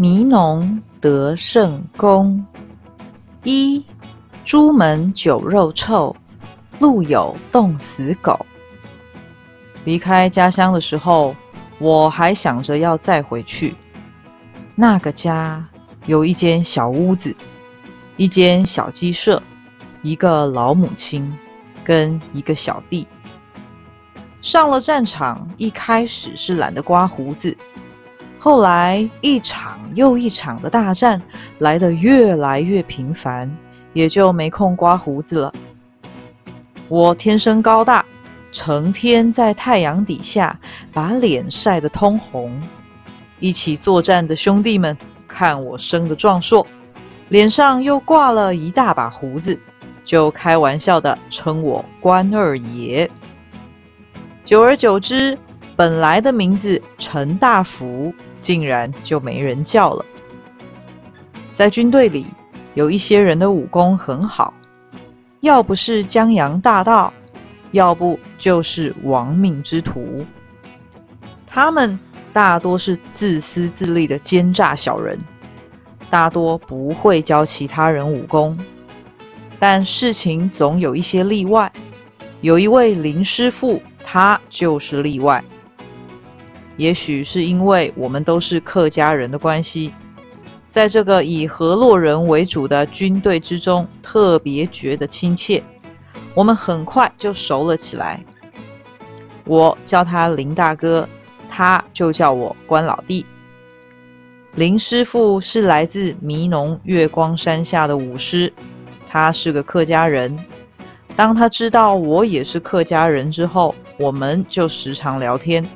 迷农得圣功。一，朱门酒肉臭，路有冻死狗。离开家乡的时候，我还想着要再回去。那个家有一间小屋子，一间小鸡舍，一个老母亲，跟一个小弟。上了战场，一开始是懒得刮胡子。后来一场又一场的大战来得越来越频繁，也就没空刮胡子了。我天生高大，成天在太阳底下把脸晒得通红。一起作战的兄弟们看我生得壮硕，脸上又挂了一大把胡子，就开玩笑的称我关二爷。久而久之，本来的名字陈大福。竟然就没人叫了。在军队里，有一些人的武功很好，要不是江洋大盗，要不就是亡命之徒。他们大多是自私自利的奸诈小人，大多不会教其他人武功。但事情总有一些例外，有一位林师傅，他就是例外。也许是因为我们都是客家人的关系，在这个以河洛人为主的军队之中，特别觉得亲切。我们很快就熟了起来。我叫他林大哥，他就叫我关老弟。林师傅是来自迷农月光山下的武师，他是个客家人。当他知道我也是客家人之后，我们就时常聊天。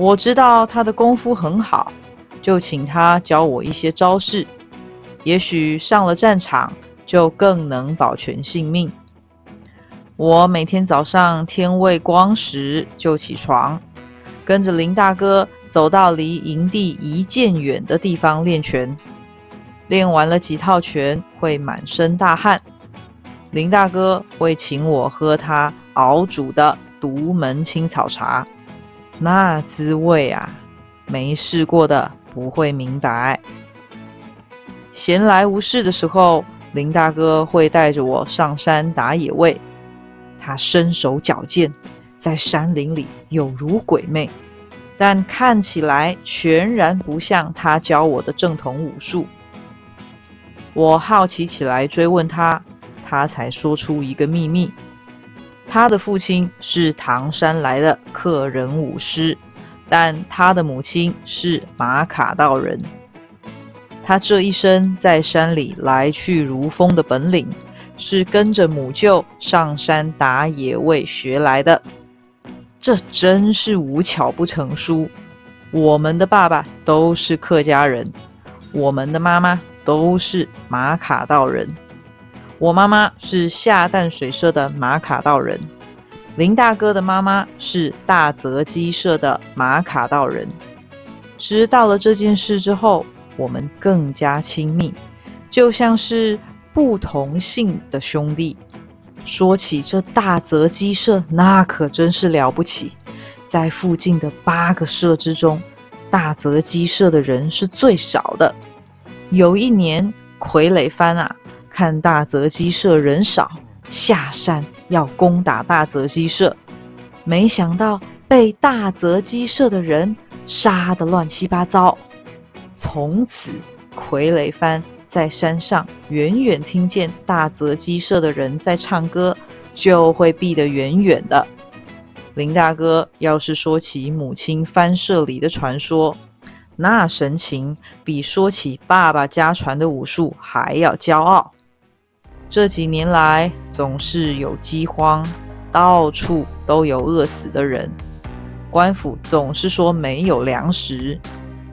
我知道他的功夫很好，就请他教我一些招式。也许上了战场，就更能保全性命。我每天早上天未光时就起床，跟着林大哥走到离营地一箭远的地方练拳。练完了几套拳，会满身大汗。林大哥会请我喝他熬煮的独门青草茶。那滋味啊，没试过的不会明白。闲来无事的时候，林大哥会带着我上山打野味。他身手矫健，在山林里有如鬼魅，但看起来全然不像他教我的正统武术。我好奇起来追问他，他才说出一个秘密。他的父亲是唐山来的客人武师，但他的母亲是马卡道人。他这一生在山里来去如风的本领，是跟着母舅上山打野味学来的。这真是无巧不成书。我们的爸爸都是客家人，我们的妈妈都是马卡道人。我妈妈是下淡水社的马卡道人，林大哥的妈妈是大泽鸡社的马卡道人。知道了这件事之后，我们更加亲密，就像是不同姓的兄弟。说起这大泽鸡社，那可真是了不起，在附近的八个社之中，大泽鸡社的人是最少的。有一年，傀儡番啊。看大泽鸡舍人少，下山要攻打大泽鸡舍，没想到被大泽鸡舍的人杀得乱七八糟。从此，傀儡番在山上远远听见大泽鸡舍的人在唱歌，就会避得远远的。林大哥要是说起母亲番社里的传说，那神情比说起爸爸家传的武术还要骄傲。这几年来，总是有饥荒，到处都有饿死的人。官府总是说没有粮食，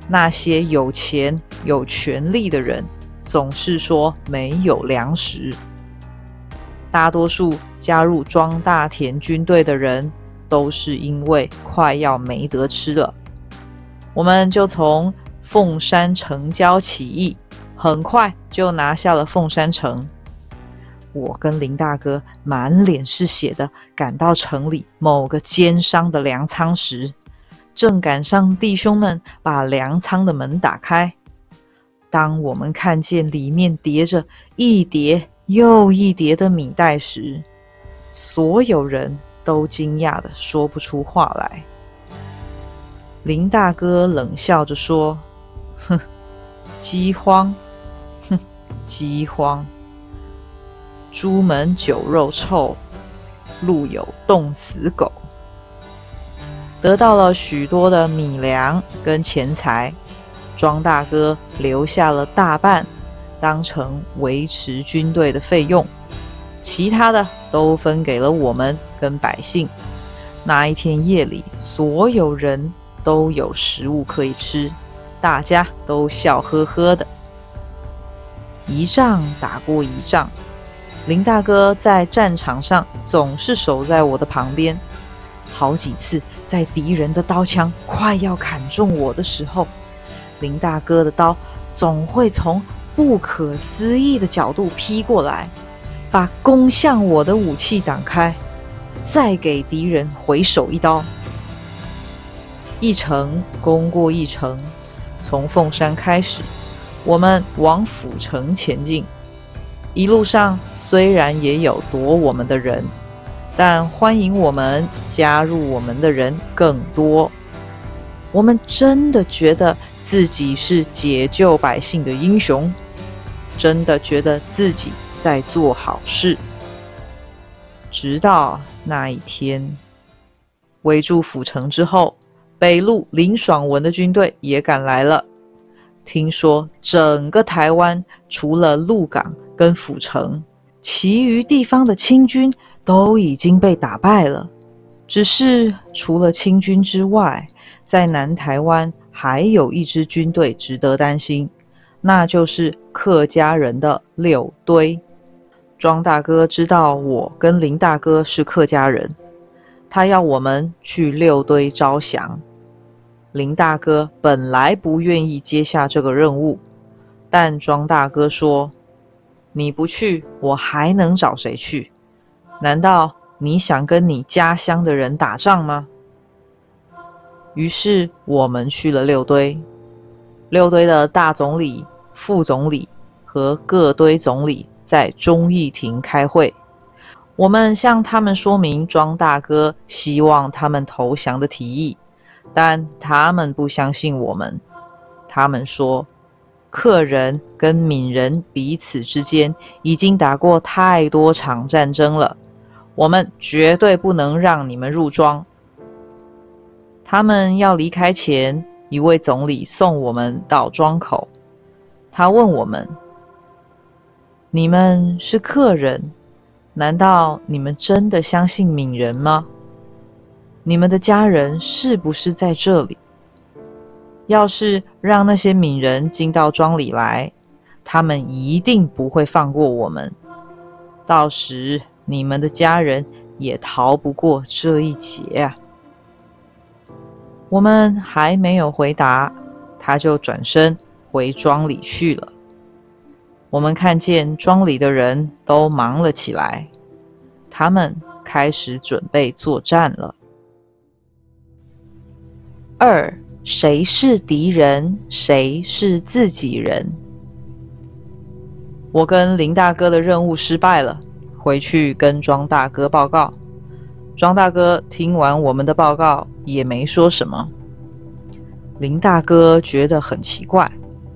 那些有钱有权力的人总是说没有粮食。大多数加入庄大田军队的人，都是因为快要没得吃了。我们就从凤山城郊起义，很快就拿下了凤山城。我跟林大哥满脸是血的赶到城里某个奸商的粮仓时，正赶上弟兄们把粮仓的门打开。当我们看见里面叠着一叠又一叠的米袋时，所有人都惊讶的说不出话来。林大哥冷笑着说：“哼，饥荒，哼，饥荒。朱门酒肉臭，路有冻死狗。”得到了许多的米粮跟钱财。庄大哥留下了大半，当成维持军队的费用，其他的都分给了我们跟百姓。那一天夜里，所有人都有食物可以吃，大家都笑呵呵的。一仗打过一仗，林大哥在战场上总是守在我的旁边，好几次在敌人的刀枪快要砍中我的时候。林大哥的刀总会从不可思议的角度劈过来，把攻向我的武器挡开，再给敌人回手一刀。一城攻过一城，从凤山开始，我们往府城前进。一路上虽然也有躲我们的人，但欢迎我们加入我们的人更多。我们真的觉得自己是解救百姓的英雄，真的觉得自己在做好事。直到那一天，围住府城之后，北路林爽文的军队也赶来了。听说整个台湾除了鹿港跟府城，其余地方的清军都已经被打败了。只是除了清军之外，在南台湾还有一支军队值得担心，那就是客家人的六堆。庄大哥知道我跟林大哥是客家人，他要我们去六堆招降。林大哥本来不愿意接下这个任务，但庄大哥说：“你不去，我还能找谁去？难道你想跟你家乡的人打仗吗？”于是我们去了六堆，六堆的大总理、副总理和各堆总理在忠义亭开会。我们向他们说明庄大哥希望他们投降的提议，但他们不相信我们。他们说，客人跟闽人彼此之间已经打过太多场战争了，我们绝对不能让你们入庄。他们要离开前，一位总理送我们到庄口。他问我们：“你们是客人，难道你们真的相信闽人吗？你们的家人是不是在这里？要是让那些闽人进到庄里来，他们一定不会放过我们。到时你们的家人也逃不过这一劫啊！”我们还没有回答，他就转身回庄里去了。我们看见庄里的人都忙了起来，他们开始准备作战了。二，谁是敌人，谁是自己人？我跟林大哥的任务失败了，回去跟庄大哥报告。庄大哥听完我们的报告，也没说什么。林大哥觉得很奇怪，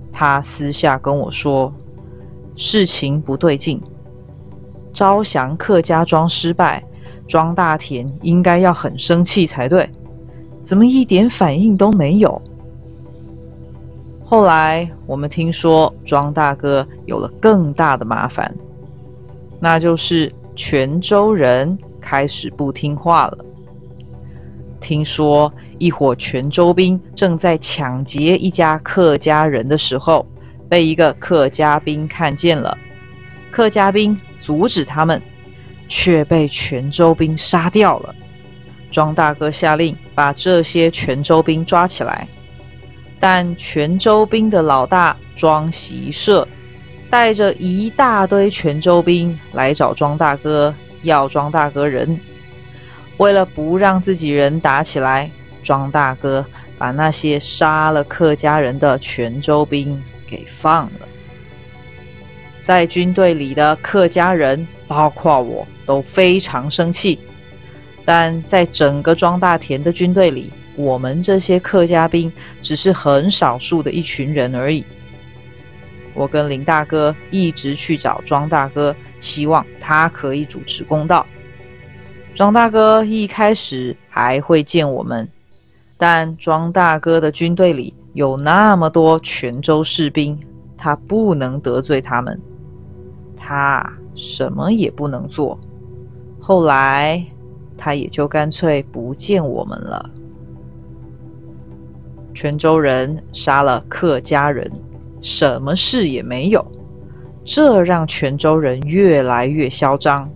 他私下跟我说：“事情不对劲，招降客家庄失败，庄大田应该要很生气才对，怎么一点反应都没有？”后来我们听说庄大哥有了更大的麻烦，那就是泉州人。开始不听话了。听说一伙泉州兵正在抢劫一家客家人的时候，被一个客家兵看见了。客家兵阻止他们，却被泉州兵杀掉了。庄大哥下令把这些泉州兵抓起来，但泉州兵的老大庄习社带着一大堆泉州兵来找庄大哥。要庄大哥人，为了不让自己人打起来，庄大哥把那些杀了客家人的泉州兵给放了。在军队里的客家人，包括我都非常生气。但在整个庄大田的军队里，我们这些客家兵只是很少数的一群人而已。我跟林大哥一直去找庄大哥，希望他可以主持公道。庄大哥一开始还会见我们，但庄大哥的军队里有那么多泉州士兵，他不能得罪他们，他什么也不能做。后来他也就干脆不见我们了。泉州人杀了客家人。什么事也没有，这让泉州人越来越嚣张。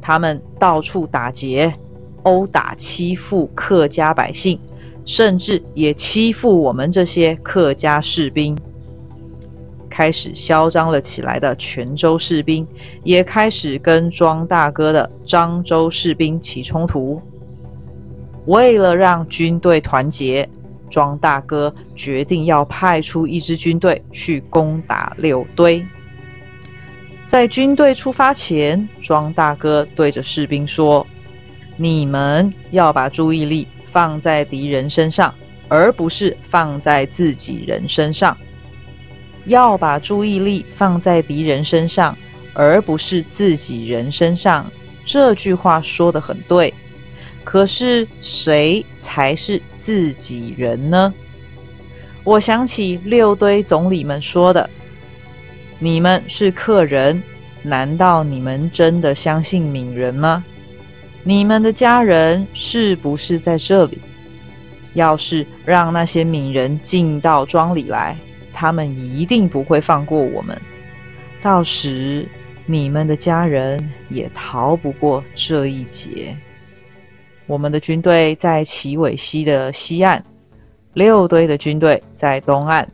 他们到处打劫、殴打、欺负客家百姓，甚至也欺负我们这些客家士兵。开始嚣张了起来的泉州士兵，也开始跟庄大哥的漳州士兵起冲突。为了让军队团结。庄大哥决定要派出一支军队去攻打六堆。在军队出发前，庄大哥对着士兵说：“你们要把注意力放在敌人身上，而不是放在自己人身上。要把注意力放在敌人身上，而不是自己人身上。”这句话说的很对。可是谁才是自己人呢？我想起六堆总理们说的：“你们是客人，难道你们真的相信闽人吗？你们的家人是不是在这里？要是让那些闽人进到庄里来，他们一定不会放过我们。到时你们的家人也逃不过这一劫。”我们的军队在齐尾溪的西岸，六堆的军队在东岸。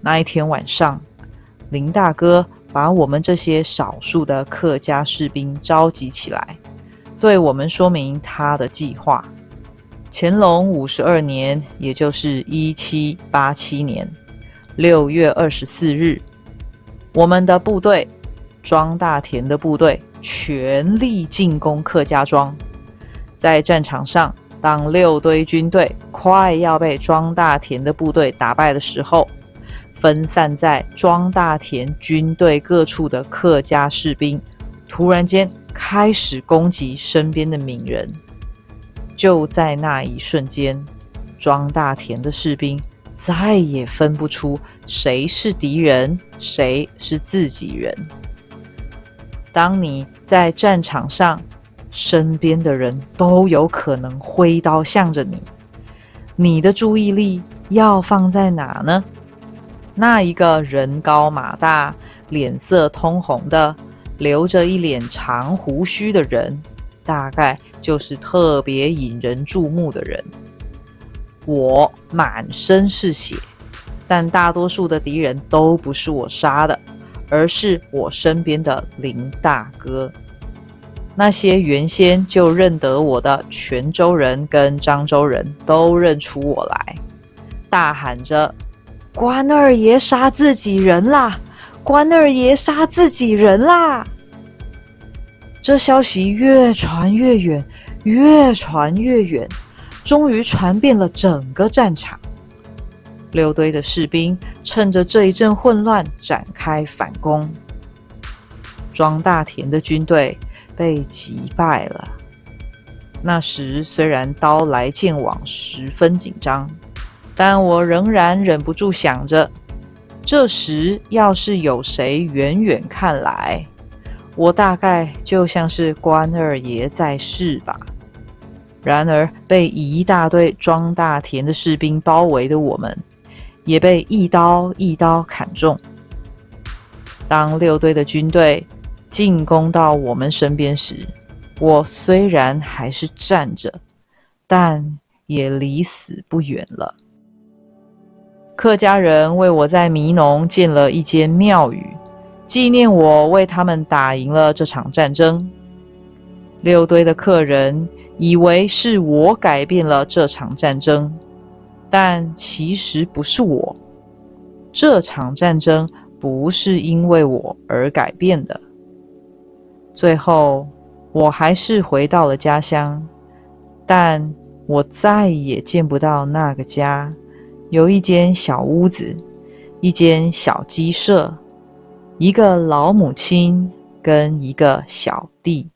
那一天晚上，林大哥把我们这些少数的客家士兵召集起来，对我们说明他的计划。乾隆五十二年，也就是一七八七年六月二十四日，我们的部队庄大田的部队全力进攻客家庄。在战场上，当六堆军队快要被庄大田的部队打败的时候，分散在庄大田军队各处的客家士兵，突然间开始攻击身边的闽人。就在那一瞬间，庄大田的士兵再也分不出谁是敌人，谁是自己人。当你在战场上，身边的人都有可能挥刀向着你，你的注意力要放在哪呢？那一个人高马大、脸色通红的、留着一脸长胡须的人，大概就是特别引人注目的人。我满身是血，但大多数的敌人都不是我杀的，而是我身边的林大哥。那些原先就认得我的泉州人跟漳州人都认出我来，大喊着：“关二爷杀自己人啦！关二爷杀自己人啦！”这消息越传越远，越传越远，终于传遍了整个战场。六堆的士兵趁着这一阵混乱展开反攻，庄大田的军队。被击败了。那时虽然刀来剑往，十分紧张，但我仍然忍不住想着：这时要是有谁远远看来，我大概就像是关二爷在世吧。然而，被一大堆装大田的士兵包围的我们，也被一刀一刀砍中。当六队的军队。进攻到我们身边时，我虽然还是站着，但也离死不远了。客家人为我在迷农建了一间庙宇，纪念我为他们打赢了这场战争。六堆的客人以为是我改变了这场战争，但其实不是我。这场战争不是因为我而改变的。最后，我还是回到了家乡，但我再也见不到那个家。有一间小屋子，一间小鸡舍，一个老母亲跟一个小弟。